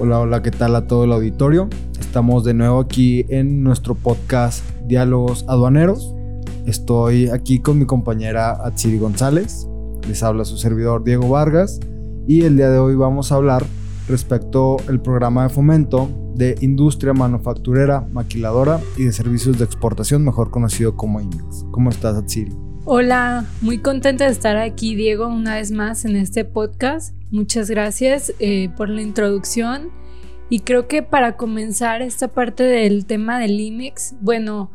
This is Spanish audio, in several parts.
Hola, hola, ¿qué tal a todo el auditorio? Estamos de nuevo aquí en nuestro podcast Diálogos Aduaneros. Estoy aquí con mi compañera Atsiri González. Les habla su servidor Diego Vargas y el día de hoy vamos a hablar respecto al programa de fomento de industria manufacturera, maquiladora y de servicios de exportación, mejor conocido como IMEX. ¿Cómo estás, Atsiri? Hola, muy contenta de estar aquí, Diego, una vez más en este podcast. Muchas gracias eh, por la introducción. Y creo que para comenzar esta parte del tema del IMEX, bueno,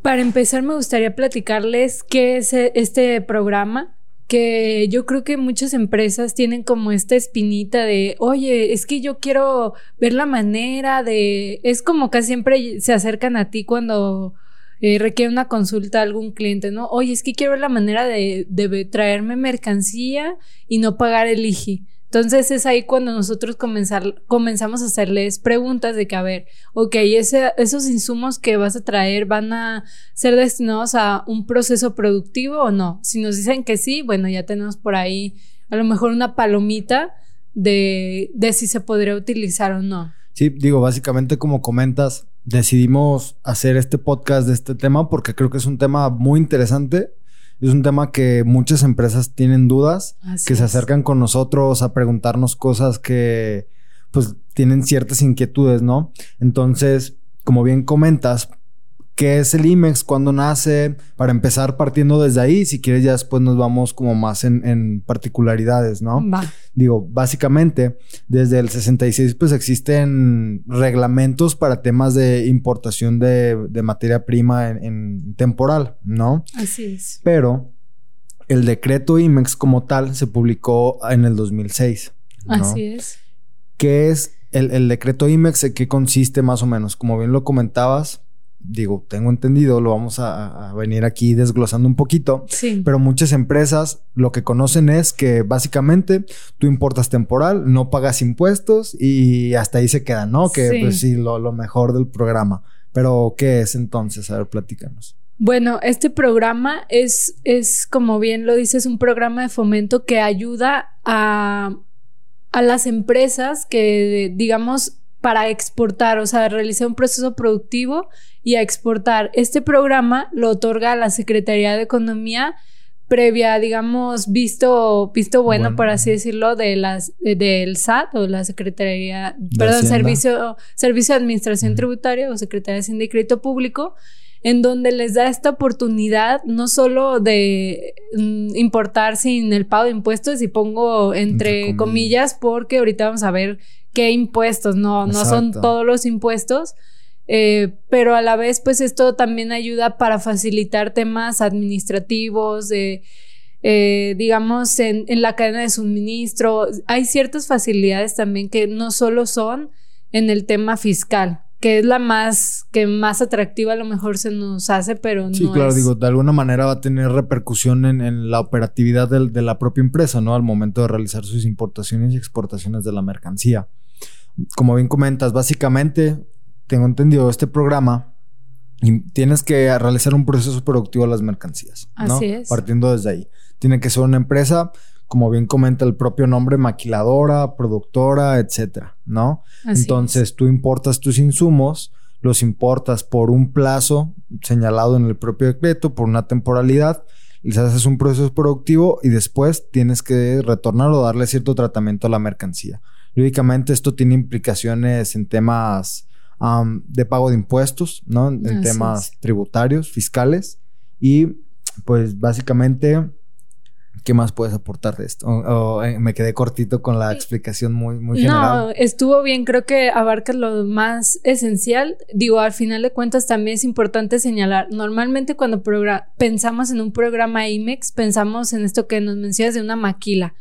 para empezar me gustaría platicarles qué es e, este programa que yo creo que muchas empresas tienen como esta espinita de, oye, es que yo quiero ver la manera de, es como que siempre se acercan a ti cuando eh, requiere una consulta a algún cliente, ¿no? Oye, es que quiero ver la manera de, traerme mercancía y no pagar el IGI. Entonces es ahí cuando nosotros comenzar, comenzamos a hacerles preguntas de que, a ver, ok, esos insumos que vas a traer van a ser destinados a un proceso productivo o no. Si nos dicen que sí, bueno, ya tenemos por ahí a lo mejor una palomita de, de si se podría utilizar o no. Sí, digo, básicamente como comentas, decidimos hacer este podcast de este tema porque creo que es un tema muy interesante. Es un tema que muchas empresas tienen dudas, que se acercan con nosotros a preguntarnos cosas que pues tienen ciertas inquietudes, ¿no? Entonces, como bien comentas, qué es el IMEX, cuándo nace, para empezar partiendo desde ahí, si quieres ya después nos vamos como más en, particularidades, ¿no? Digo, básicamente, desde el 66 pues existen reglamentos para temas de importación de, materia prima en, temporal, ¿no? Así es. Pero el decreto IMEX como tal se publicó en el 2006. Así es. ¿Qué es el, el decreto IMEX? ¿En qué consiste más o menos? Como bien lo comentabas, digo, tengo entendido, lo vamos a, venir aquí desglosando un poquito. Sí. Pero muchas empresas lo que conocen es que básicamente tú importas temporal, no pagas impuestos y hasta ahí se queda, ¿no? Que pues sí, lo, lo mejor del programa. Pero, ¿qué es entonces? A ver, platícanos. Bueno, este programa es, es, como bien lo dices, un programa de fomento que ayuda a, a las empresas que, digamos, para exportar, o sea, realizar un proceso productivo y a exportar. Este programa lo otorga la Secretaría de Economía previa, digamos, visto, visto bueno, por así decirlo, de las, del SAT o la Secretaría, perdón, Servicio, Servicio de Administración Tributaria o Secretaría de Hacienda y Crédito Público, en donde les da esta oportunidad no solo de mm, importar sin el pago de impuestos, y pongo entre, comillas, porque ahorita vamos a ver qué impuestos, no, no son todos los impuestos. Eh, pero a la vez, pues esto también ayuda para facilitar temas administrativos, eh, digamos, en, en, la cadena de suministro. Hay ciertas facilidades también que no solo son en el tema fiscal, que es la más, que más atractiva a lo mejor se nos hace, pero no. Sí, claro, digo, de alguna manera va a tener repercusión en, en la operatividad de la propia empresa, ¿no? Al momento de realizar sus importaciones y exportaciones de la mercancía como bien comentas, básicamente, tengo entendido este programa y tienes que realizar un proceso productivo de las mercancías. Así es. Partiendo desde ahí. Tiene que ser una empresa, como bien comenta el propio nombre, maquiladora, productora, etcétera, ¿no? Entonces tú importas tus insumos, los importas por un plazo señalado en el propio decreto, por una temporalidad, les haces un proceso productivo y después tienes que retornar o darle cierto tratamiento a la mercancía. Lógicamente esto tiene implicaciones en temas de pago de impuestos, ¿no? En temas tributarios, fiscales. Y pues básicamente, ¿qué más puedes aportar de esto? O, eh, me quedé cortito con la explicación muy, muy general. No, estuvo bien, creo que abarca lo más esencial. Digo, al final de cuentas también es importante señalar, normalmente cuando pensamos en un programa IMEX, pensamos en esto que nos mencionas de una maquila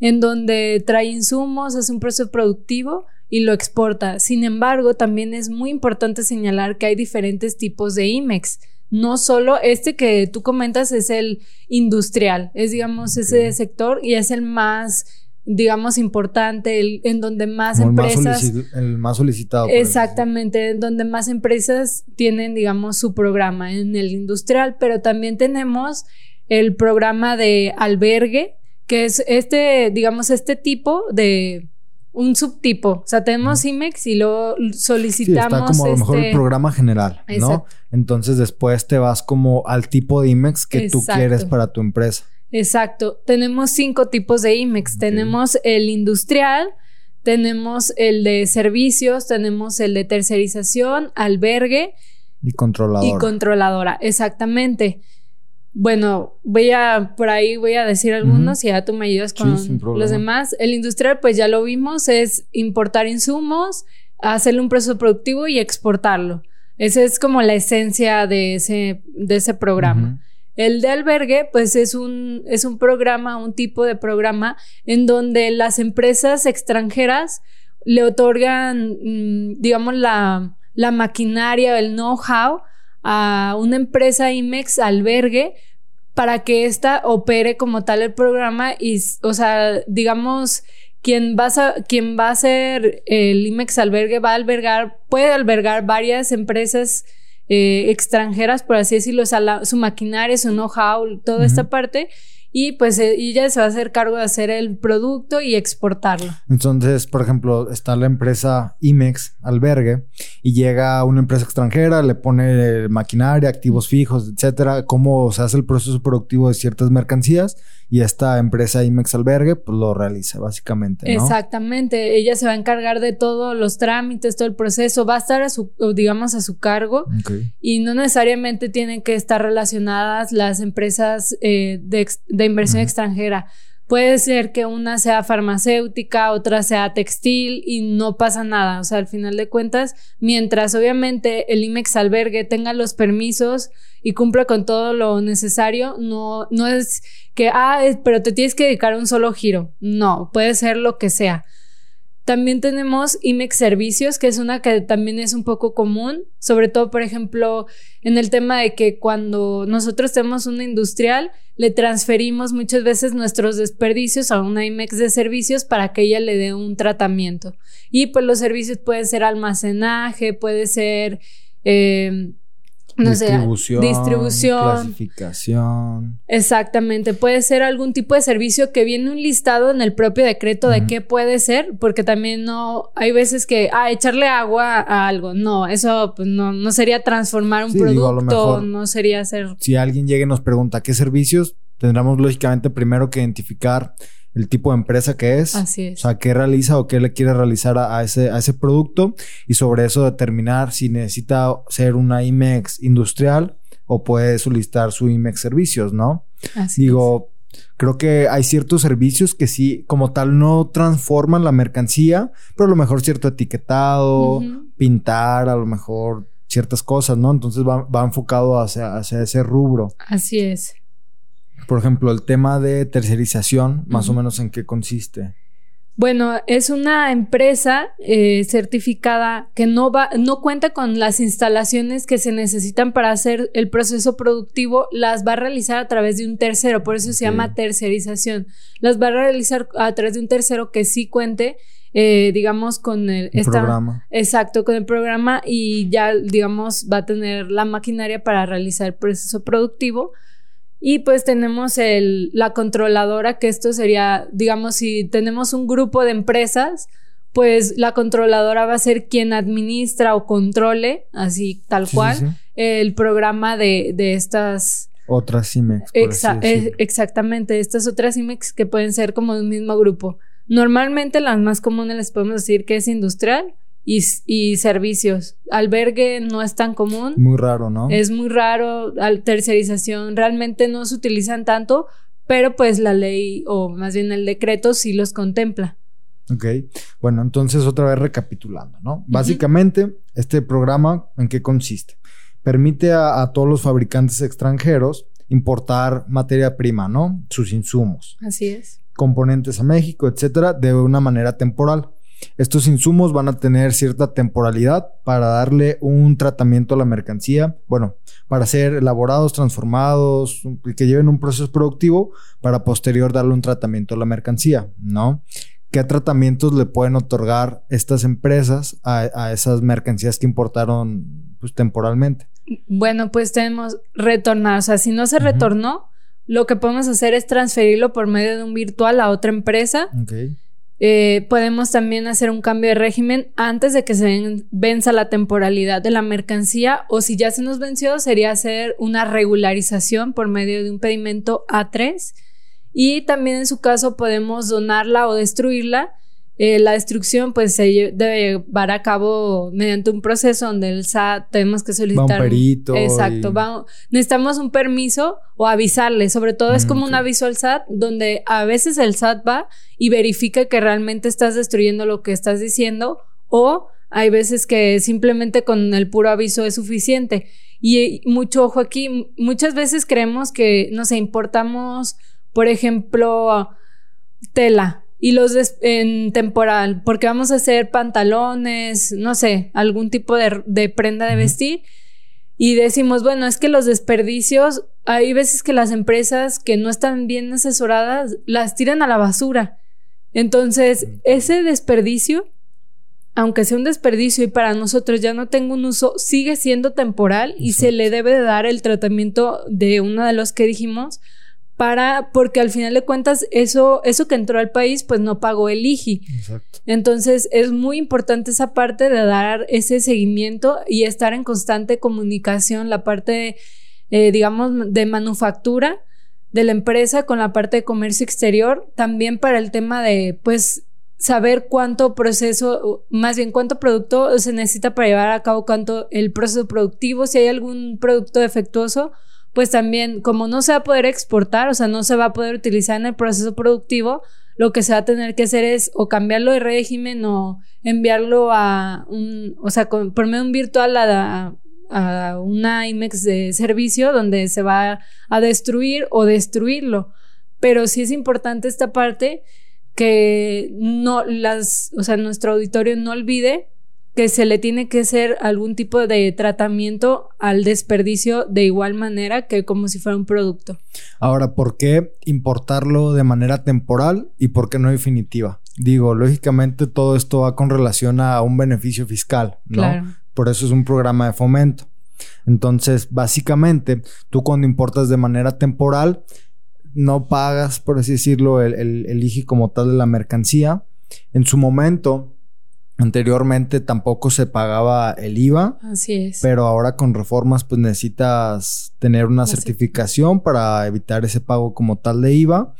en donde trae insumos, hace un proceso productivo y lo exporta. Sin embargo, también es muy importante señalar que hay diferentes tipos de IMEX. No solo este que tú comentas es el industrial, es digamos ese sector y es el más digamos importante, el, en donde más empresas... el más solicitado. Exactamente, en donde más empresas tienen, digamos, su programa en el industrial, pero también tenemos el programa de albergue, que es este, digamos, este tipo de, un subtipo. O sea, tenemos IMEX y luego solicitamos. Sí, está como a lo mejor el este programa general, ¿no? Entonces después te vas como al tipo de IMEX que tú quieres para tu empresa. Exacto. Tenemos cinco tipos de IMEX. Tenemos el industrial, tenemos el de servicios, tenemos el de tercerización, albergue. Y controladora. Y controladora, exactamente. Bueno, voy a, por ahí voy a decir algunos y ya tú me ayudas con los demás. El industrial, pues ya lo vimos, es importar insumos, hacerle un proceso productivo y exportarlo. Esa es como la esencia de ese, de ese programa. El de albergue, pues es un, es un programa, un tipo de programa en donde las empresas extranjeras le otorgan, mm, digamos, la, la maquinaria, el know-how a una empresa IMEX albergue para que ésta opere como tal el programa y, o sea, digamos, quien va a, quien va a ser el IMEX albergue va a albergar, puede albergar varias empresas eh, extranjeras, por así decirlo, o sea, su maquinaria, su know-how, toda esta parte y pues eh, ella se va a hacer cargo de hacer el producto y exportarlo. Entonces, por ejemplo, está la empresa IMEX, albergue, y llega una empresa extranjera, le pone maquinaria, activos fijos, etcétera, cómo se hace el proceso productivo de ciertas mercancías y esta empresa IMEX Albergue pues lo realiza básicamente. Exactamente, ella se va a encargar de todos los trámites, todo el proceso, va a estar a su, digamos, a su cargo y no necesariamente tienen que estar relacionadas las empresas eh, de, inversión extranjera. Puede ser que una sea farmacéutica, otra sea textil y no pasa nada. O sea, al final de cuentas, mientras obviamente el IMEX albergue tenga los permisos y cumpla con todo lo necesario, no, no es que, ah, pero te tienes que dedicar a un solo giro. No, puede ser lo que sea. También tenemos IMEX Servicios, que es una que también es un poco común, sobre todo, por ejemplo, en el tema de que cuando nosotros tenemos una industrial, le transferimos muchas veces nuestros desperdicios a una IMEX de servicios para que ella le dé un tratamiento. Y pues los servicios pueden ser almacenaje, puede ser... Eh, no distribución, sé, distribución, clasificación. Exactamente, puede ser algún tipo de servicio que viene un listado en el propio decreto de qué puede ser, porque también no hay veces que ah echarle agua a algo, no, eso pues, no, no sería transformar un producto, no sería hacer. Si alguien llega y nos pregunta qué servicios, tendremos lógicamente primero que identificar el tipo de empresa que es. Así es. O sea, qué realiza o qué le quiere realizar a, ese, a ese producto y sobre eso determinar si necesita ser una IMEX industrial o puede solicitar su IMEX servicios, ¿no? Así Digo, creo que hay ciertos servicios que sí, como tal, no transforman la mercancía, pero a lo mejor cierto etiquetado, pintar, a lo mejor ciertas cosas, ¿no? Entonces va, va enfocado hacia, hacia ese rubro. Así es. Por ejemplo, el tema de tercerización, más o menos en qué consiste. Bueno, es una empresa eh, certificada que no va, no cuenta con las instalaciones que se necesitan para hacer el proceso productivo, las va a realizar a través de un tercero, por eso se llama tercerización. Las va a realizar a través de un tercero que sí cuente, eh, digamos, con el, programa. Exacto, con el programa y ya, digamos, va a tener la maquinaria para realizar el proceso productivo y pues tenemos el, la controladora, que esto sería, digamos, si tenemos un grupo de empresas, pues la controladora va a ser quien administra o controle, así tal cual, el programa de, de estas... Otras IMEX. Exactamente, estas otras IMEX que pueden ser como un mismo grupo. Normalmente las más comunes les podemos decir que es industrial, y, servicios. Albergue no es tan común. Muy raro, ¿no? Es muy raro. Tercerización realmente no se utilizan tanto, pero pues la ley o más bien el decreto sí los contempla. Ok, bueno, entonces otra vez recapitulando, ¿no? Básicamente, este programa, ¿en qué consiste? Permite a, a, todos los fabricantes extranjeros importar materia prima, ¿no? Sus insumos. Así es. Componentes a México, etcétera, de una manera temporal. Estos insumos van a tener cierta temporalidad para darle un tratamiento a la mercancía, bueno, para ser elaborados, transformados, que lleven un proceso productivo para posterior darle un tratamiento a la mercancía, ¿no? ¿Qué tratamientos le pueden otorgar estas empresas a, esas mercancías que importaron pues, temporalmente? Bueno, pues tenemos retornar, o sea, si no se retornó, lo que podemos hacer es transferirlo por medio de un virtual a otra empresa. Eh, podemos también hacer un cambio de régimen antes de que se venza la temporalidad de la mercancía o si ya se nos venció sería hacer una regularización por medio de un pedimento A3 y también en su caso podemos donarla o destruirla eh, la destrucción pues se debe llevar a cabo mediante un proceso donde el SAT tenemos que solicitar un perito exacto necesitamos un permiso o avisarle. Sobre todo es mm, como un aviso al SAT donde a veces el SAT va y verifica que realmente estás destruyendo lo que estás diciendo o hay veces que simplemente con el puro aviso es suficiente. Y mucho ojo aquí muchas veces creemos que no sé importamos por ejemplo tela y los en temporal, porque vamos a hacer pantalones, no sé, algún tipo de, prenda de vestir. Y decimos, bueno, es que los desperdicios, hay veces que las empresas que no están bien asesoradas las tiran a la basura. Entonces, ese desperdicio, aunque sea un desperdicio y para nosotros ya no tenga un uso, sigue siendo temporal y se le debe de dar el tratamiento de uno de los que dijimos para, porque al final de cuentas, eso, eso que entró al país, pues no pagó el IGI. Exacto. Entonces, es muy importante esa parte de dar ese seguimiento y estar en constante comunicación, la parte, eh, digamos, de manufactura de la empresa con la parte de comercio exterior, también para el tema de, pues, saber cuánto proceso, más bien cuánto producto se necesita para llevar a cabo cuánto el proceso productivo, si hay algún producto defectuoso, pues también como no se va a poder exportar, o sea, no se va a poder utilizar en el proceso productivo, lo que se va a tener que hacer es o cambiarlo de régimen o enviarlo a un, o sea, por medio de un virtual a, a una IMEX de servicio donde se va a destruir o destruirlo. Pero sí es importante esta parte que no las, o sea, nuestro auditorio no olvide que se le tiene que hacer algún tipo de tratamiento al desperdicio de igual manera que como si fuera un producto. Ahora, ¿por qué importarlo de manera temporal y por qué no definitiva? Digo, lógicamente todo esto va con relación a un beneficio fiscal, ¿no? Por eso es un programa de fomento. Entonces, básicamente, tú cuando importas de manera temporal, no pagas, por así decirlo, el, el, el IGI como tal de la mercancía. En su momento, Anteriormente tampoco se pagaba el IVA. Así es. Pero ahora con reformas pues necesitas tener una certificación para evitar ese pago como tal de IVA.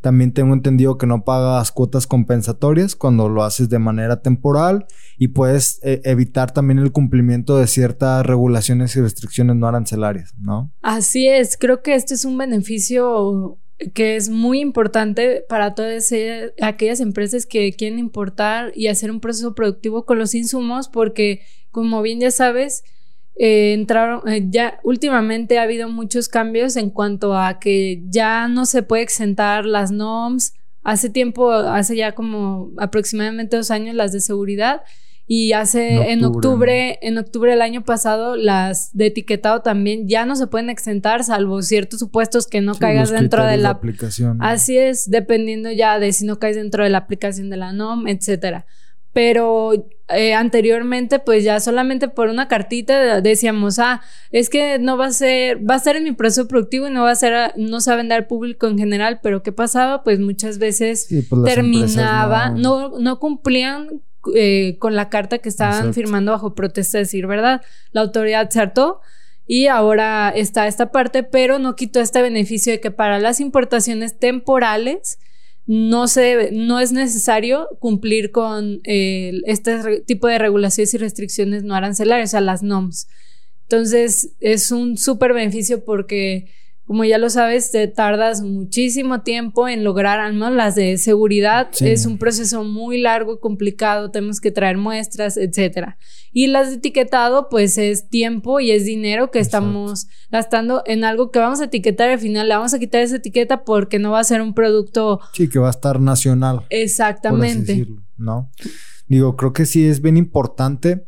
También tengo entendido que no pagas cuotas compensatorias cuando lo haces de manera temporal y puedes eh, evitar también el cumplimiento de ciertas regulaciones y restricciones no arancelarias, ¿no? Así es, creo que este es un beneficio que es muy importante para todas aquellas empresas que quieren importar y hacer un proceso productivo con los insumos, porque como bien ya sabes, eh, entraron, eh, ya últimamente ha habido muchos cambios en cuanto a que ya no se puede exentar las NOMS. Hace tiempo, hace ya como aproximadamente dos años, las de seguridad y hace en octubre, en octubre, del año pasado, las de etiquetado también ya no se pueden exentar, salvo ciertos supuestos que no caigas dentro de la aplicación. Así es, dependiendo ya de si no caes dentro de la aplicación de la NOM, etcétera. Pero eh, anteriormente, pues ya solamente por una cartita decíamos, ah, es que no va a ser, va a ser en mi proceso productivo y no va a ser, no se va a vender al público en general, pero ¿qué pasaba? Pues muchas veces pues terminaba, no, no, no cumplían eh, con la carta que estaban firmando bajo protesta, decir verdad. La autoridad se hartó y ahora está esta parte, pero no quitó este beneficio de que para las importaciones temporales no, se, no es necesario cumplir con eh, este tipo de regulaciones y restricciones no arancelarias, o sea, las NOMS. Entonces, es un súper beneficio porque como ya lo sabes, te tardas muchísimo tiempo en lograr, al menos las de seguridad, es un proceso muy largo, complicado, tenemos que traer muestras, etcétera. Y las de etiquetado, pues es tiempo y es dinero que estamos gastando en algo que vamos a etiquetar al final le vamos a quitar esa etiqueta porque no va a ser un producto. Sí, que va a estar nacional. Exactamente. ¿no? Digo, creo que sí es bien importante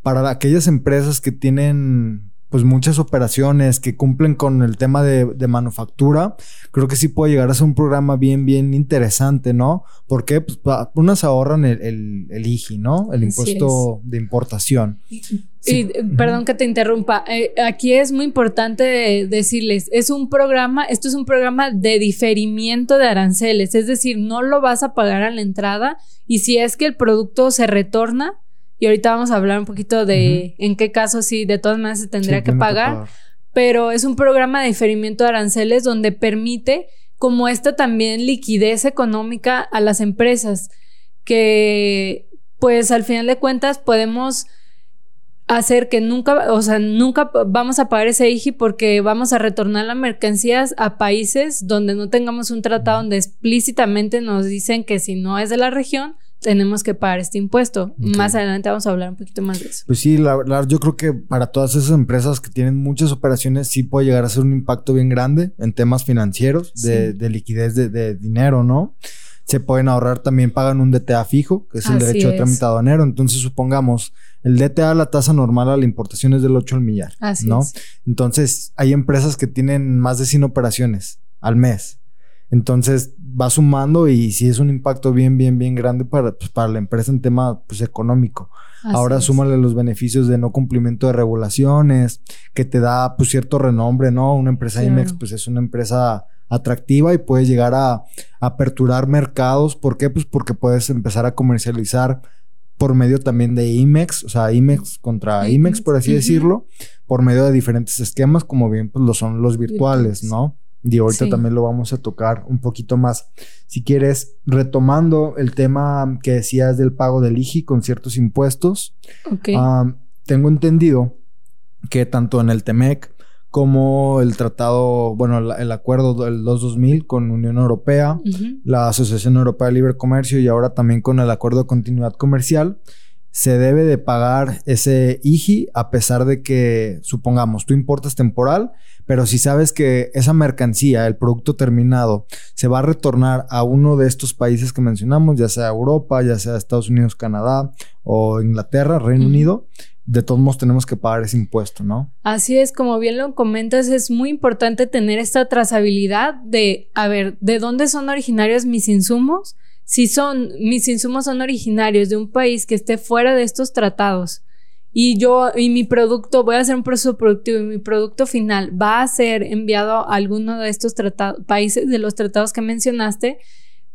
para aquellas empresas que tienen pues muchas operaciones que cumplen con el tema de, manufactura, creo que sí puede llegar a ser un programa bien, bien interesante, ¿no? Porque pues, unas ahorran el, el, IGI, ¿no? El impuesto de importación. Y, perdón que te interrumpa, eh, aquí es muy importante decirles, es un programa, esto es un programa de diferimiento de aranceles, es decir, no lo vas a pagar a la entrada y si es que el producto se retorna, y ahorita vamos a hablar un poquito de en qué caso sí, de todas maneras se tendría que pagar. Pero es un programa de diferimiento de aranceles donde permite como esta también liquidez económica a las empresas que pues al final de cuentas podemos hacer que nunca, o sea, nunca vamos a pagar ese IGI porque vamos a retornar las mercancías a países donde no tengamos un tratado donde explícitamente nos dicen que si no es de la región, tenemos que pagar este impuesto. Más adelante vamos a hablar un poquito más de eso. Pues sí, la verdad, yo creo que para todas esas empresas que tienen muchas operaciones, sí puede llegar a ser un impacto bien grande en temas financieros, de, liquidez de, dinero, ¿no? Se pueden ahorrar también, pagan un DTA fijo, que es el derecho de trámite aduanero. Entonces, supongamos, el DTA, la tasa normal a la importación es del 8 al millar, Así ¿no? Entonces, hay empresas que tienen más de 100 operaciones al mes. Entonces va sumando y sí es un impacto bien, bien, bien grande para, pues, para la empresa en tema pues, económico. Ahora súmale los beneficios de no cumplimiento de regulaciones, que te da pues cierto renombre, ¿no? Una empresa IMEX pues es una empresa atractiva y puedes llegar a, aperturar mercados. ¿Por qué? Pues porque puedes empezar a comercializar por medio también de IMEX, o sea, IMEX contra IMEX, por así decirlo, por medio de diferentes esquemas, como bien pues lo son los virtuales, ¿no? Y ahorita también lo vamos a tocar un poquito más. Si quieres, retomando el tema que decías del pago del IGI con ciertos impuestos, ah, tengo entendido que tanto en el TEMEC como el tratado, bueno, el, acuerdo del 2-2000 con Unión Europea, la Asociación Europea de Libre Comercio y ahora también con el acuerdo de continuidad comercial, se debe de pagar ese IGI a pesar de que, supongamos, tú importas temporal, pero si sabes que esa mercancía, el producto terminado, se va a retornar a uno de estos países que mencionamos, ya sea Europa, ya sea Estados Unidos, Canadá o Inglaterra, Reino Unido, de todos modos tenemos que pagar ese impuesto, ¿no? Así es, como bien lo comentas, es muy importante tener esta trazabilidad de, a ver, ¿de dónde son originarios mis insumos? Si son, mis insumos son originarios de un país que esté fuera de estos tratados y yo y mi producto, voy a hacer un proceso productivo y mi producto final va a ser enviado a alguno de estos países de los tratados que mencionaste,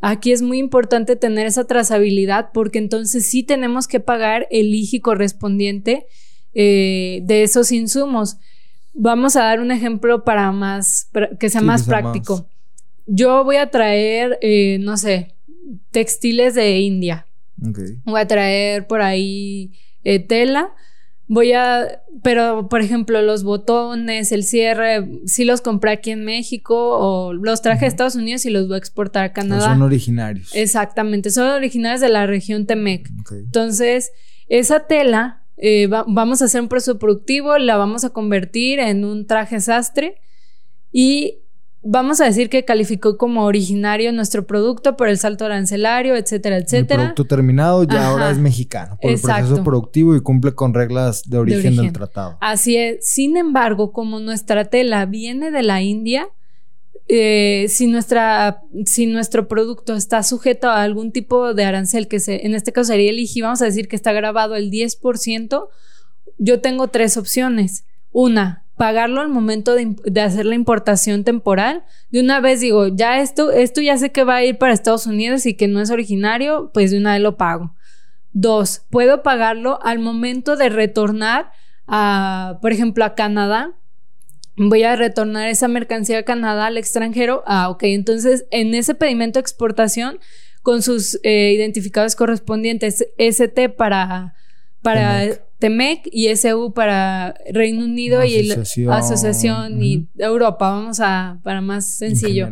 aquí es muy importante tener esa trazabilidad porque entonces sí tenemos que pagar el IGI correspondiente eh, de esos insumos. Vamos a dar un ejemplo para más, que sea más práctico. Yo voy a traer, eh, no sé, textiles de India. Voy a traer por ahí eh, tela voy a, pero por ejemplo, los botones, el cierre, sí los compré aquí en México o los traje a Estados Unidos y los voy a exportar a Canadá. son originarios. Exactamente, son originarios de la región Temec. Entonces, esa tela, eh, vamos a hacer un proceso productivo, la vamos a convertir en un traje sastre y vamos a decir que calificó como originario nuestro producto por el salto arancelario, etcétera, etcétera. El producto terminado ya ahora es mexicano por el proceso productivo y cumple con reglas de origen, del tratado. Así es. Sin embargo, como nuestra tela viene de la India, eh, si, nuestra, si nuestro producto está sujeto a algún tipo de arancel, que se, en este caso sería el IGI, vamos a decir que está grabado el 10%, yo tengo tres opciones. Una, pagarlo al momento de, hacer la importación temporal. De una vez digo, ya esto, esto ya sé que va a ir para Estados Unidos y que no es originario, pues de una vez lo pago. Dos, puedo pagarlo al momento de retornar a, por ejemplo, a Canadá. Voy a retornar esa mercancía a Canadá al extranjero. Ah, ok. Entonces, en ese pedimento de exportación, con sus eh, identificados correspondientes, ST para, para TEMEC y SU para Reino Unido y la Asociación. Y Europa, vamos a, para más sencillo.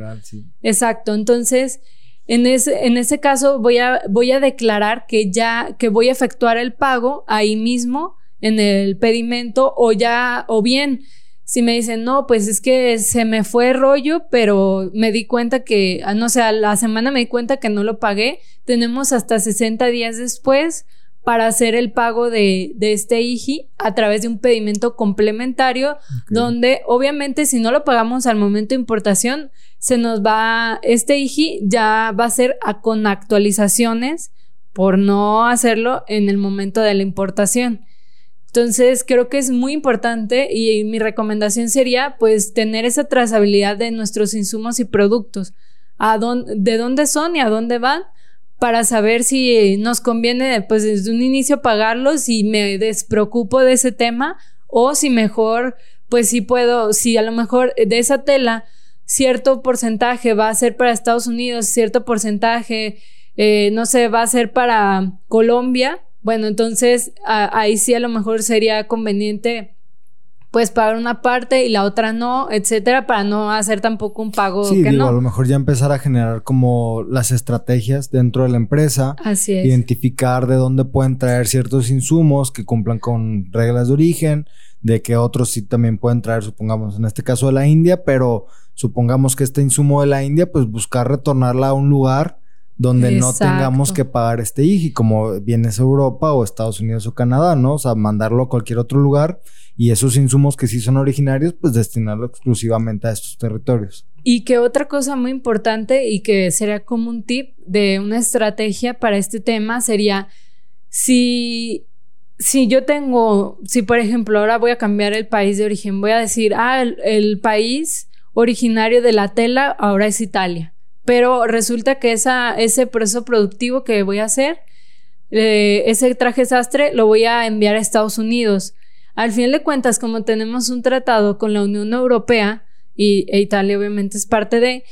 Exacto, entonces, en ese, en ese caso voy a, voy a declarar que ya, que voy a efectuar el pago ahí mismo en el pedimento o ya, o bien, si me dicen, no, pues es que se me fue rollo, pero me di cuenta que, ah, no sé, a la semana me di cuenta que no lo pagué, tenemos hasta 60 días después para hacer el pago de, este IGI a través de un pedimento complementario, donde obviamente si no lo pagamos al momento de importación, se nos va, este IGI ya va a ser con actualizaciones por no hacerlo en el momento de la importación. Entonces, creo que es muy importante y mi recomendación sería pues tener esa trazabilidad de nuestros insumos y productos, a dónde, de dónde son y a dónde van para saber si nos conviene pues desde un inicio pagarlos y me despreocupo de ese tema o si mejor pues si puedo, si a lo mejor de esa tela cierto porcentaje va a ser para Estados Unidos, cierto porcentaje, eh, no sé, va a ser para Colombia, bueno, entonces ahí sí a lo mejor sería conveniente pues pagar una parte y la otra no, etcétera, para no hacer tampoco un pago sí, digo, a lo mejor ya empezar a generar como las estrategias dentro de la empresa. Así es. Identificar de dónde pueden traer ciertos insumos que cumplan con reglas de origen, de que otros sí también pueden traer, supongamos, en este caso de la India, pero supongamos que este insumo de la India, pues buscar retornarla a un lugar donde no tengamos que pagar este IGI, como vienes a Europa o Estados Unidos o Canadá, ¿no? O sea, mandarlo a cualquier otro lugar y esos insumos que sí son originarios, pues destinarlo exclusivamente a estos territorios. Y que otra cosa muy importante y que sería como un tip de una estrategia para este tema sería si si yo tengo, si por ejemplo ahora voy a cambiar el país de origen, voy a decir, ah, el país originario de la tela ahora es Italia pero resulta que esa, ese proceso productivo que voy a hacer, eh, ese traje sastre, lo voy a enviar a Estados Unidos. Al fin de cuentas, como tenemos un tratado con la Unión Europea, y e Italia obviamente es parte de,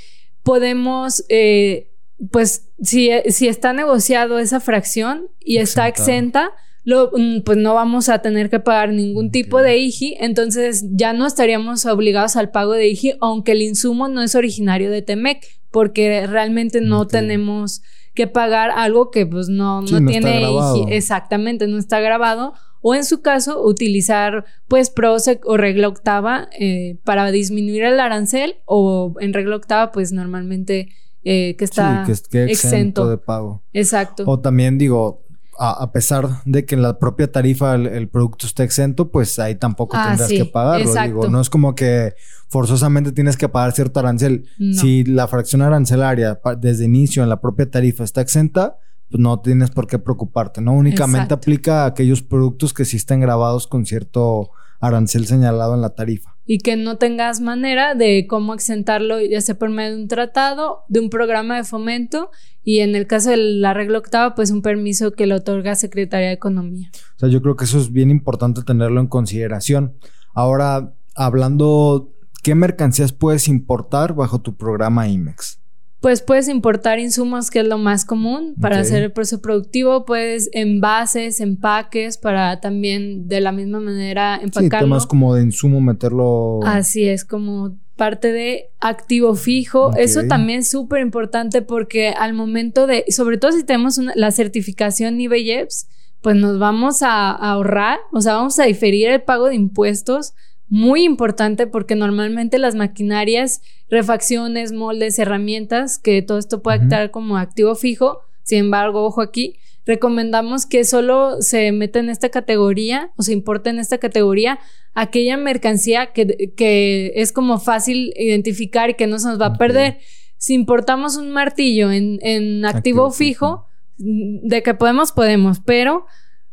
podemos, eh, pues si, si, está negociado esa fracción y está exenta, Mm, pues no vamos a tener que pagar ningún tipo de IGI, entonces ya no estaríamos obligados al pago de IGI, aunque el insumo no es originario de Temec, porque realmente no tenemos que pagar algo que pues no, no, tiene IGI, exactamente, no está grabado, o en su caso utilizar pues PROSEC o regla octava eh, para disminuir el arancel, o en regla octava pues normalmente... Eh, que está exento. de pago. Exacto. O también digo, a, pesar de que en la propia tarifa el, producto esté exento, pues ahí tampoco ah, tendrás que pagarlo. Digo, no es como que forzosamente tienes que pagar cierto arancel. Si la fracción arancelaria desde inicio en la propia tarifa está exenta, pues no tienes por qué preocuparte, ¿no? Únicamente aplica a aquellos productos que sí estén grabados con cierto arancel señalado en la tarifa. Y que no tengas manera de cómo exentarlo, ya sea por medio de un tratado, de un programa de fomento y en el caso del arreglo octava, pues un permiso que le otorga Secretaría de Economía. O sea, yo creo que eso es bien importante tenerlo en consideración. Ahora, hablando, ¿qué mercancías puedes importar bajo tu programa IMEX? Pues puedes importar insumos, que es lo más común para hacer el proceso productivo, puedes envases, empaques para también de la misma manera empacarlo. Sí, temas como de insumo meterlo. Así es, como parte de activo fijo. Eso también es súper importante porque al momento de, sobre todo si tenemos la certificación IBEX, pues nos vamos a ahorrar, o sea, vamos a diferir el pago de impuestos muy importante porque normalmente las maquinarias, refacciones, moldes, herramientas, que todo esto puede estar como activo fijo, sin embargo, ojo aquí, recomendamos que solo se meta en esta categoría o se importe en esta categoría aquella mercancía que, que es como fácil identificar y que no se nos va a perder. Si importamos un martillo en, en activo, fijo, de que podemos, podemos, pero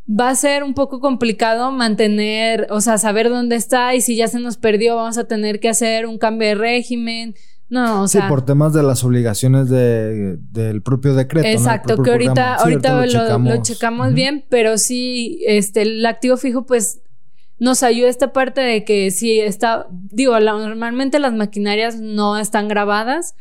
va a ser un poco complicado mantener, o sea, saber dónde está y si ya se nos perdió, vamos a tener que hacer un cambio de régimen. No, o sea. Sí, por temas de las obligaciones de, del propio decreto. Exacto, que ahorita, ahorita lo, checamos, bien, pero sí, este, el activo fijo, pues nos ayuda esta parte de que si está, digo, normalmente las maquinarias no están grabadas,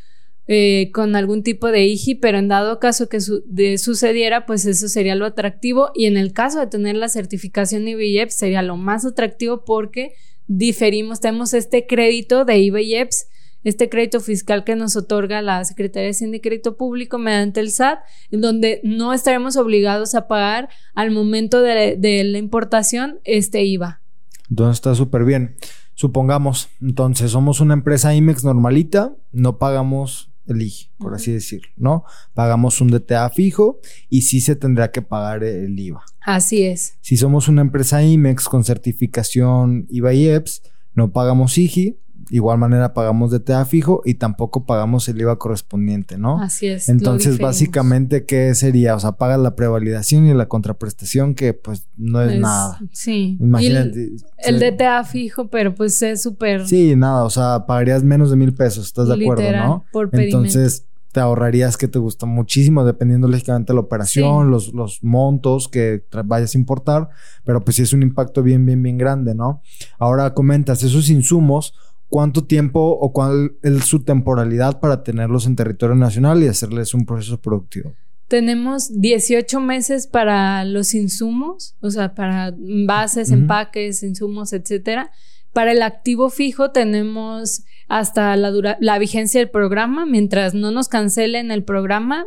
eh, con algún tipo de IGI, pero en dado caso que sucediera, pues eso sería lo atractivo y en el caso de tener la certificación IBIEPS sería lo más atractivo porque diferimos, tenemos este crédito de IBIEPS, este crédito fiscal que nos otorga la Secretaría de Hacienda y Crédito Público mediante el SAT, en donde no estaremos obligados a pagar al momento de, de la importación este IVA. Entonces está súper bien. Supongamos, entonces somos una empresa IMEX normalita, no pagamos elige, por así decirlo, ¿no? Pagamos un DTA fijo y sí se tendrá que pagar el IVA. Así es. Si somos una empresa IMEX con certificación IVA y EPS, no pagamos IGI, igual manera pagamos DTA fijo y tampoco pagamos el IVA correspondiente, ¿no? Así es. Entonces, básicamente, ¿qué sería? O sea, pagas la prevalidación y la contraprestación, que pues no es, nada. Sí. Imagínate. El, DTA fijo, pero pues es súper. Sí, nada, o sea, pagarías menos de mil pesos, ¿estás de acuerdo, no? Por Entonces, te ahorrarías que te gusta muchísimo, dependiendo lógicamente de la operación, los, los montos que vayas a importar, pero pues sí es un impacto bien, bien, bien grande, ¿no? Ahora comentas, esos insumos cuánto tiempo o cuál es su temporalidad para tenerlos en territorio nacional y hacerles un proceso productivo. Tenemos 18 meses para los insumos, o sea, para bases, empaques, insumos, etcétera. Para el activo fijo tenemos hasta la, la vigencia del programa, mientras no nos cancelen el programa,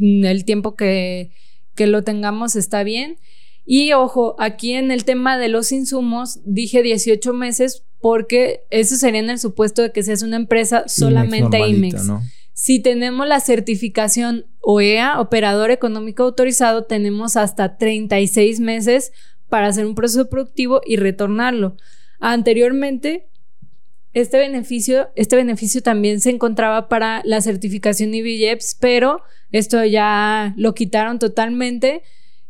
el tiempo que, que lo tengamos está bien. Y ojo, aquí en el tema de los insumos dije 18 meses porque eso sería en el supuesto de que seas una empresa solamente IMEX. Si tenemos la certificación OEA, Operador Económico Autorizado, tenemos hasta 36 meses para hacer un proceso productivo y retornarlo. Anteriormente, este beneficio, este beneficio también se encontraba para la certificación IBIEPS, pero esto ya lo quitaron totalmente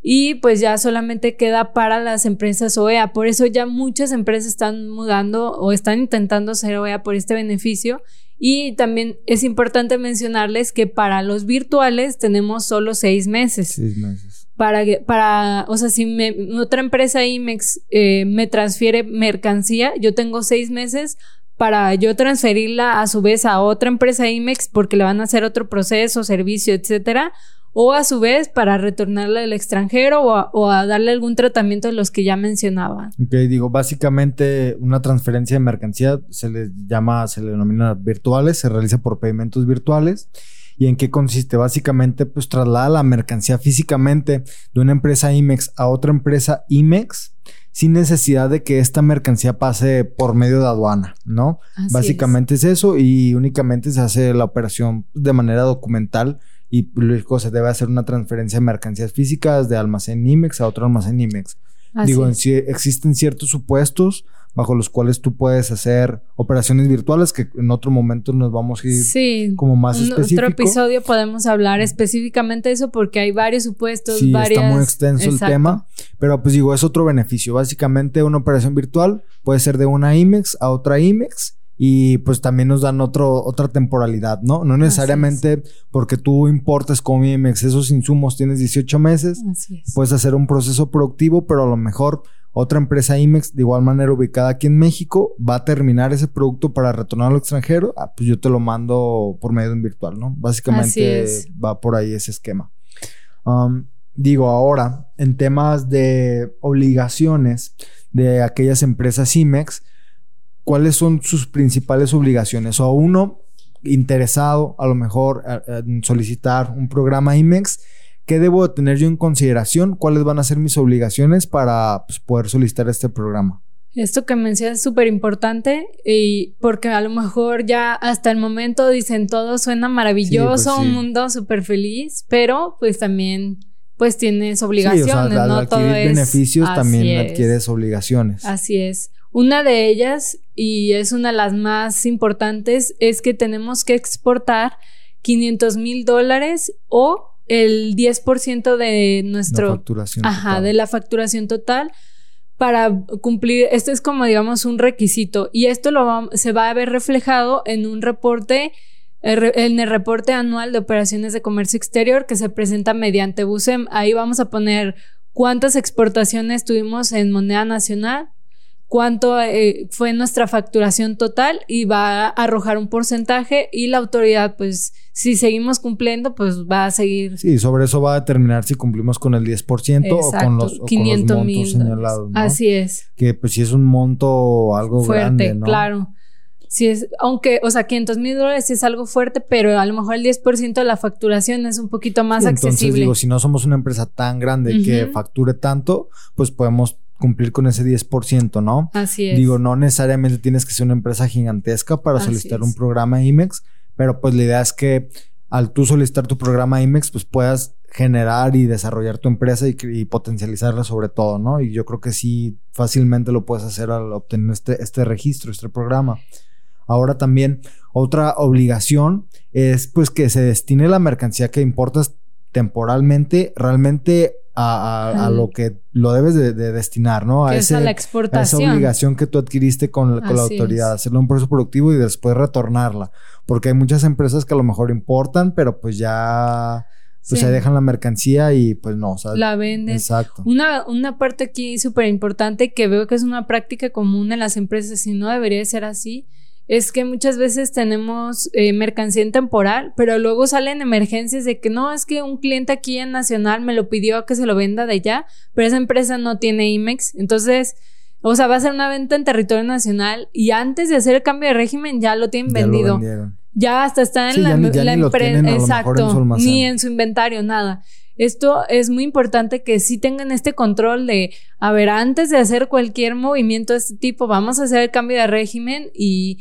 y pues ya solamente queda para las empresas OEA. Por eso ya muchas empresas están mudando o están intentando ser OEA por este beneficio. Y también es importante mencionarles que para los virtuales tenemos solo seis meses. Seis meses. Para, para o sea, si me, otra empresa IMEX eh, me transfiere mercancía, yo tengo seis meses para yo transferirla a su vez a otra empresa IMEX porque le van a hacer otro proceso, servicio, etcétera o a su vez para retornarle al extranjero o a, darle algún tratamiento de los que ya mencionaba. Ok, digo, básicamente una transferencia de mercancía se le llama, se le denomina virtuales, se realiza por pedimentos virtuales. ¿Y en qué consiste? Básicamente, pues traslada la mercancía físicamente de una empresa IMEX a otra empresa IMEX sin necesidad de que esta mercancía pase por medio de aduana, ¿no? Básicamente es. es. eso y únicamente se hace la operación de manera documental y luego se debe hacer una transferencia de mercancías físicas de almacén IMEX a otro almacén IMEX. Digo, en existen ciertos supuestos bajo los cuales tú puedes hacer operaciones virtuales que en otro momento nos vamos a ir como más en otro episodio podemos hablar específicamente de eso porque hay varios supuestos, sí, está muy extenso el tema, pero pues digo, es otro beneficio. Básicamente una operación virtual puede ser de una IMEX a otra IMEX y pues también nos dan otro, otra temporalidad, ¿no? No necesariamente porque tú importes con IMEX esos insumos tienes 18 meses, puedes hacer un proceso productivo, pero a lo mejor otra empresa IMEX de igual manera ubicada aquí en México va a terminar ese producto para retornar al extranjero, ah, pues yo te lo mando por medio de un virtual, ¿no? Básicamente va por ahí ese esquema. Um, digo, ahora, en temas de obligaciones de aquellas empresas IMEX, cuáles son sus principales obligaciones. O uno interesado a lo mejor en solicitar un programa IMEX, ¿qué debo tener yo en consideración? ¿Cuáles van a ser mis obligaciones para pues, poder solicitar este programa? Esto que mencionas es súper importante y porque a lo mejor ya hasta el momento dicen todo suena maravilloso, pues un mundo súper feliz, pero pues también pues tienes obligaciones, ¿no? Todo beneficios también adquieres obligaciones. Así es. Una de ellas, y es una de las más importantes, es que tenemos que exportar 500 mil dólares o el 10% de nuestro... facturación ajá, de la facturación total para cumplir, esto es como digamos un requisito y esto lo se va a ver reflejado en un reporte, en el reporte anual de operaciones de comercio exterior que se presenta mediante BUSEM. Ahí vamos a poner cuántas exportaciones tuvimos en moneda nacional, cuánto eh, fue nuestra facturación total y va a arrojar un porcentaje y la autoridad, pues, si seguimos cumpliendo, pues va a seguir. Sí, sobre eso va a determinar si cumplimos con el 10% o con los, o 500 montos señalados. Así es. Que pues sí es un monto algo fuerte, grande, ¿no? claro. Si es, aunque, o sea, 500 mil dólares sí es algo fuerte, pero a lo mejor el 10% de la facturación es un poquito más accesible. Entonces digo, si no somos una empresa tan grande que facture tanto, pues podemos cumplir con ese 10%, ¿no? Así es. Digo, no necesariamente tienes que ser una empresa gigantesca para solicitar un programa IMEX, pero pues la idea es que al tú solicitar tu programa IMEX, pues puedas generar y desarrollar tu empresa y, potencializarla sobre todo, ¿no? Y yo creo que sí, fácilmente lo puedes hacer al obtener este, este registro, este programa. Ahora también otra obligación es pues que se destine la mercancía que importas temporalmente realmente a, lo que lo debes de, destinar, ¿no? A, esa obligación que tú adquiriste con, la autoridad, hacerlo un proceso productivo y después retornarla. Porque hay muchas empresas que a lo mejor importan, pero pues ya pues se dejan la mercancía y pues no, o la venden. Exacto. Una, una parte aquí súper importante que veo que es una práctica común en las empresas y no debería ser así, es que muchas veces tenemos eh, mercancía en temporal, pero luego salen emergencias de que no, es que un cliente aquí en Nacional me lo pidió que se lo venda de allá, pero esa empresa no tiene IMEX. Entonces, o sea, va a ser una venta en territorio nacional y antes de hacer el cambio de régimen ya lo tienen vendido. ya hasta está en la, empresa. Exacto. ni en su inventario, nada. Esto es muy importante que sí tengan este control de, a ver, antes de hacer cualquier movimiento de este tipo, vamos a hacer el cambio de régimen y,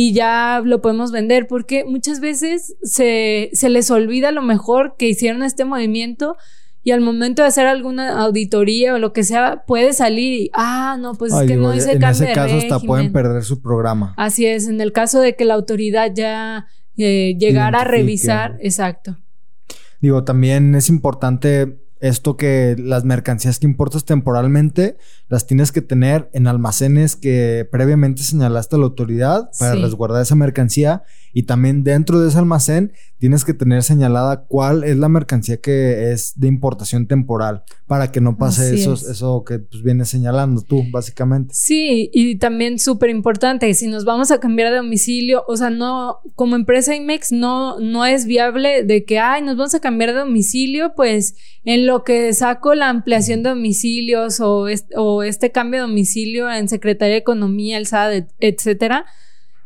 y ya lo podemos vender, porque muchas veces se, se les olvida lo mejor que hicieron este movimiento y al momento de hacer alguna auditoría o lo que sea, puede salir y, ah, no, pues es que no hice el cambio En ese caso hasta pueden perder su programa. Así es, en el caso de que la autoridad ya eh, llegara a revisar, exacto. Digo, también es importante esto que las mercancías que importas temporalmente las tienes que tener en almacenes que previamente señalaste a la autoridad para resguardar esa mercancía y también dentro de ese almacén tienes que tener señalada cuál es la mercancía que es de importación temporal para que no pase eso, eso que pues, vienes señalando tú, básicamente. Sí, y también súper importante, si nos vamos a cambiar de domicilio, o sea, no, como empresa IMEX no, no es viable de que, ay, nos vamos a cambiar de domicilio, pues en lo que saco la ampliación de domicilios o, o este cambio de domicilio en Secretaría de Economía, el SAD, etcétera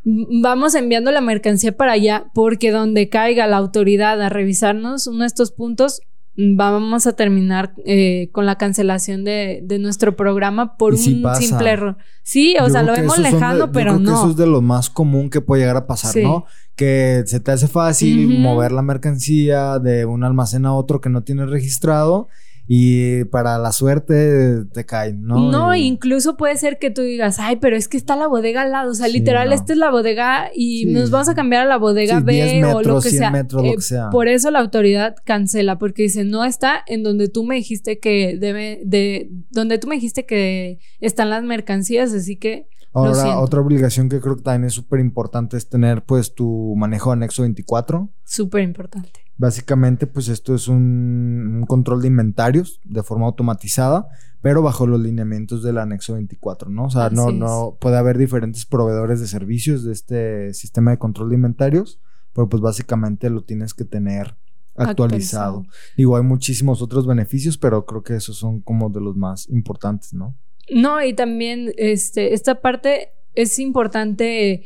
vamos enviando la mercancía para allá porque donde caiga la autoridad a revisarnos uno de estos puntos vamos a terminar eh, con la cancelación de, nuestro programa por un simple error. Sí, o sea, lo vemos lejano, pero no. eso es de lo más común que puede llegar a pasar, ¿no? Que se te hace fácil mover la mercancía de un almacén a otro que no tienes registrado y para la suerte te caen, ¿no? No, incluso puede ser que tú digas, ay, pero es que está la bodega al lado, o sea, literal, esta es la bodega y nos vamos a cambiar a la bodega B o lo que sea. Metros, lo eh, que sea. Por eso la autoridad cancela, porque dice, no está en donde tú me dijiste que debe, de, donde tú me dijiste que están las mercancías, así que... Ahora, otra obligación que creo que también es súper importante es tener pues tu manejo anexo 24. Súper importante. Básicamente, pues esto es un, control de inventarios de forma automatizada, pero bajo los lineamientos del anexo 24, ¿no? O sea, no, no puede haber diferentes proveedores de servicios de este sistema de control de inventarios, pero pues básicamente lo tienes que tener actualizado. actualizado. Digo, hay muchísimos otros beneficios, pero creo que esos son como de los más importantes, ¿no? No, y también este, esta parte es importante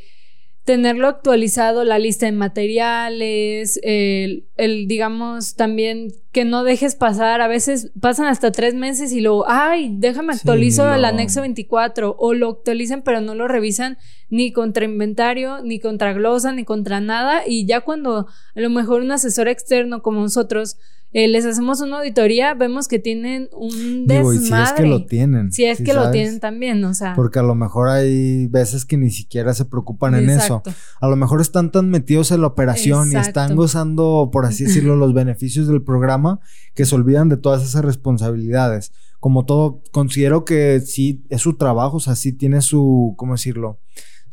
tenerlo actualizado, la lista de materiales, el, el, digamos, también que no dejes pasar, a veces pasan hasta tres meses y luego, ay, déjame actualizo el anexo 24, o lo actualizan pero no lo revisan ni contra inventario, ni contra glosa, ni contra nada, y ya cuando a lo mejor un asesor externo como nosotros eh, les hacemos una auditoría, vemos que tienen un desmadre. si es que lo tienen. Si es que lo tienen también, o sea. Porque a lo mejor hay veces que ni siquiera se preocupan en eso. A lo mejor están tan metidos en la operación y están gozando, por así decirlo, los beneficios del programa que se olvidan de todas esas responsabilidades. Como todo, considero que sí es su trabajo, o sea, sí tiene su, ¿cómo decirlo?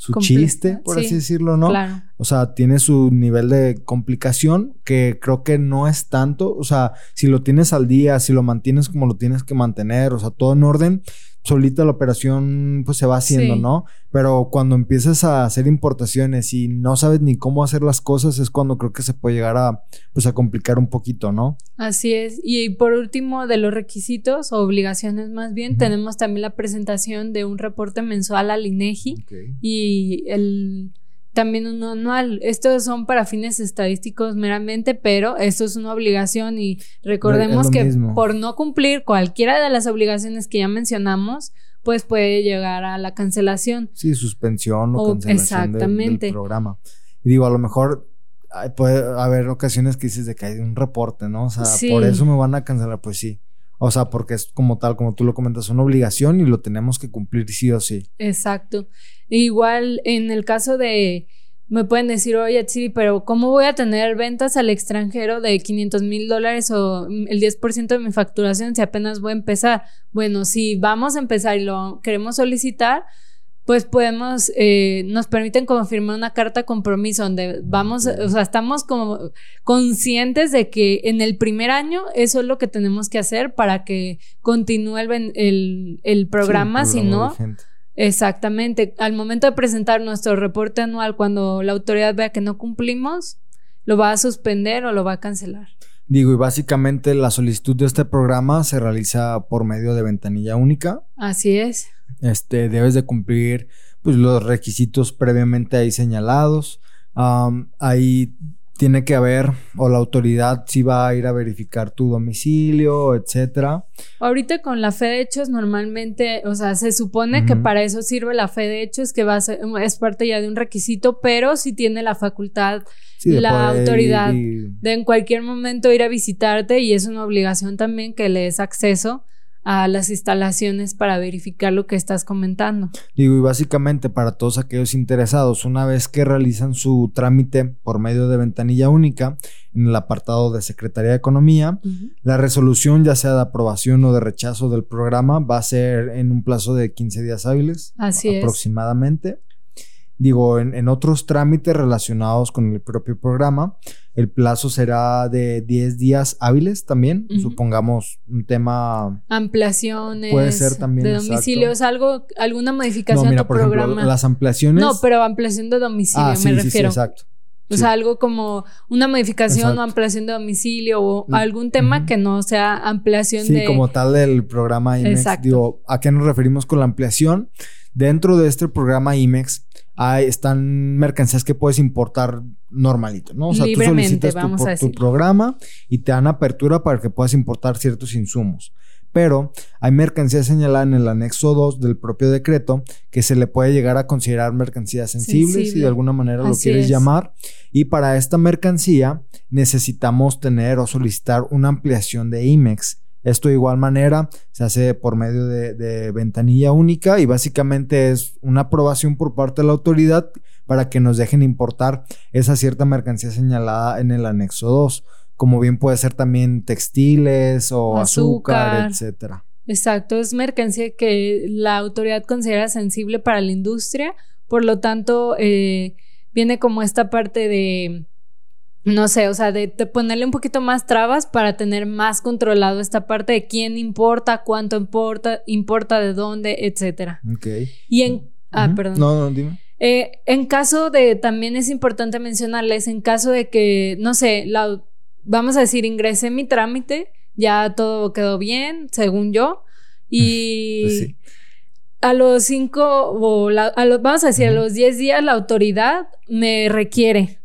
Su chiste, por así decirlo, ¿no? Claro. O sea, tiene su nivel de complicación que creo que no es tanto. O sea, si lo tienes al día, si lo mantienes como lo tienes que mantener, o sea, todo en orden, solita la operación pues se va haciendo, ¿no? Pero cuando empiezas a hacer importaciones y no sabes ni cómo hacer las cosas es cuando creo que se puede llegar a pues a complicar un poquito, ¿no? Así es. Y por último de los requisitos o obligaciones más bien, tenemos también la presentación de un reporte mensual al INEGI y el también uno anual. Estos son para fines estadísticos meramente, pero esto es una obligación y recordemos que por no cumplir cualquiera de las obligaciones que ya mencionamos, pues puede llegar a la cancelación. Sí, suspensión o, cancelación exactamente. Del, programa. Y digo, a lo mejor puede haber ocasiones que dices de que hay un reporte, ¿no? O sea, por eso me van a cancelar, pues sí. O sea, porque es como tal, como tú lo comentas, una obligación y lo tenemos que cumplir sí o sí. Exacto. Igual en el caso de, me pueden decir, oye, sí, pero ¿cómo voy a tener ventas al extranjero de 500 mil dólares o el 10% de mi facturación si apenas voy a empezar? Bueno, si vamos a empezar y lo queremos solicitar, pues podemos, eh, nos permiten como firmar una carta compromiso donde vamos, o sea, estamos como conscientes de que en el primer año eso es lo que tenemos que hacer para que continúe el, el, programa, si no... Exactamente. Al momento de presentar nuestro reporte anual, cuando la autoridad vea que no cumplimos, lo va a suspender o lo va a cancelar. Digo, y básicamente la solicitud de este programa se realiza por medio de ventanilla única. Así es. Este, debes de cumplir pues, los requisitos previamente ahí señalados. ahí tiene que haber, o la autoridad si va a ir a verificar tu domicilio, etcétera. Ahorita con la fe de hechos, normalmente, o sea, se supone que para eso sirve la fe de hechos, que va a ser, es parte ya de un requisito, pero si tiene la facultad, la autoridad de en cualquier momento ir a visitarte y es una obligación también que le des acceso a las instalaciones para verificar lo que estás comentando. Digo, y básicamente para todos aquellos interesados, una vez que realizan su trámite por medio de ventanilla única en el apartado de Secretaría de Economía, la resolución ya sea de aprobación o de rechazo del programa va a ser en un plazo de 15 días hábiles Así aproximadamente. Digo, en, otros trámites relacionados con el propio programa, el plazo será de 10 días hábiles también. Supongamos un tema. Ampliaciones. Puede ser también. De domicilios, algo, alguna modificación no, programa. las ampliaciones. No, pero ampliación de domicilio, ah, me refiero. Sí, exacto. O sea, algo como una modificación o ampliación de domicilio o mm, algún tema que no sea ampliación de. Sí, como tal del programa IMEX. Exacto. Digo, ¿a qué nos referimos con la ampliación? Dentro de este programa IMEX hay, están mercancías que puedes importar normalito, ¿no? O sea, tú solicitas tu, tu programa y te dan apertura para que puedas importar ciertos insumos pero hay mercancía señalada en el anexo 2 del propio decreto que se le puede llegar a considerar mercancía sensible, si de alguna manera lo quieres llamar. Y para esta mercancía necesitamos tener o solicitar una ampliación de IMEX esto de igual manera se hace por medio de, ventanilla única y básicamente es una aprobación por parte de la autoridad para que nos dejen importar esa cierta mercancía señalada en el anexo 2, como bien puede ser también textiles o azúcar, etcétera. Exacto, es mercancía que la autoridad considera sensible para la industria, por lo tanto eh, viene como esta parte de no sé, o sea, de, ponerle un poquito más trabas para tener más controlado esta parte de quién importa, cuánto importa, importa de dónde, etcétera. Ok. Y en... Ah, perdón. No, no, dime. Eh, en caso de, también es importante mencionarles, en caso de que, no sé, la, vamos a decir, ingresé mi trámite, ya todo quedó bien, según yo, y pues sí. a los cinco, o a los, vamos a decir, a los diez días la autoridad me requiere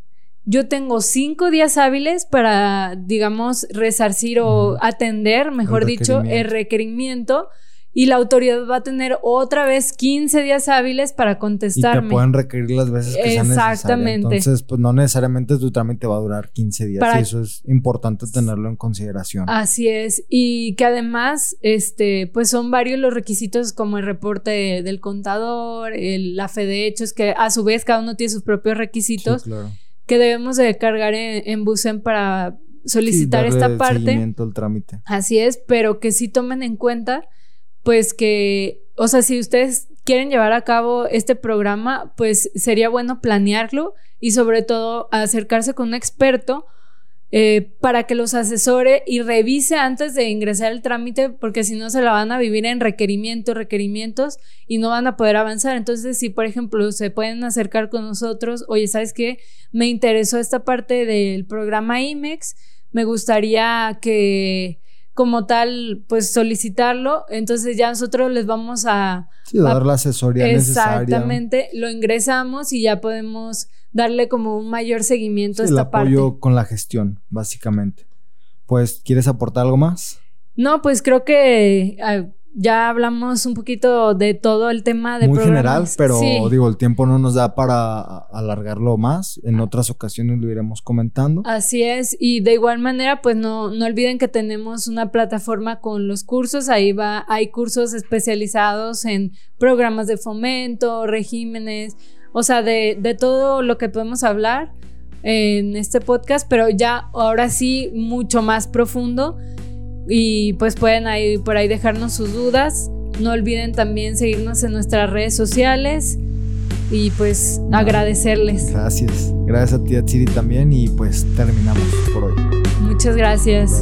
yo tengo cinco días hábiles para, digamos, resarcir o atender, mejor dicho, el requerimiento. Y la autoridad va a tener otra vez 15 días hábiles para contestarme. Y te pueden requerir las veces que sean Exactamente. Entonces, pues no necesariamente tu trámite va a durar 15 días. Y eso es importante tenerlo en consideración. Así es. Y que además, este, pues son varios los requisitos como el reporte del contador, la fe de hechos, que a su vez cada uno tiene sus propios requisitos. Sí, claro que debemos de cargar en, en Busen para solicitar esta parte. El trámite. Así es, pero que sí tomen en cuenta, pues que, o sea, si ustedes quieren llevar a cabo este programa, pues sería bueno planearlo y sobre todo acercarse con un experto eh, para que los asesore y revise antes de ingresar el trámite, porque si no se la van a vivir en requerimientos, requerimientos y no van a poder avanzar. Entonces, si por ejemplo se pueden acercar con nosotros, oye, ¿sabes qué? Me interesó esta parte del programa IMEX, me gustaría que como tal, pues solicitarlo, entonces ya nosotros les vamos a... dar la asesoría necesaria. Exactamente, lo ingresamos y ya podemos darle como un mayor seguimiento a esta el apoyo con la gestión, básicamente. Pues, ¿quieres aportar algo más? No, pues creo que ah, ya hablamos un poquito de todo el tema de Muy general, pero digo, el tiempo no nos da para alargarlo más. En otras ocasiones lo iremos comentando. Así es. Y de igual manera, pues no, no olviden que tenemos una plataforma con los cursos. Ahí va, hay cursos especializados en programas de fomento, regímenes, o sea, de, de todo lo que podemos hablar en este podcast, pero ya ahora sí mucho más profundo y pues pueden ahí por ahí dejarnos sus dudas. No olviden también seguirnos en nuestras redes sociales y pues agradecerles. Gracias. Gracias a ti, Atsiri, también y pues terminamos por hoy. Muchas gracias.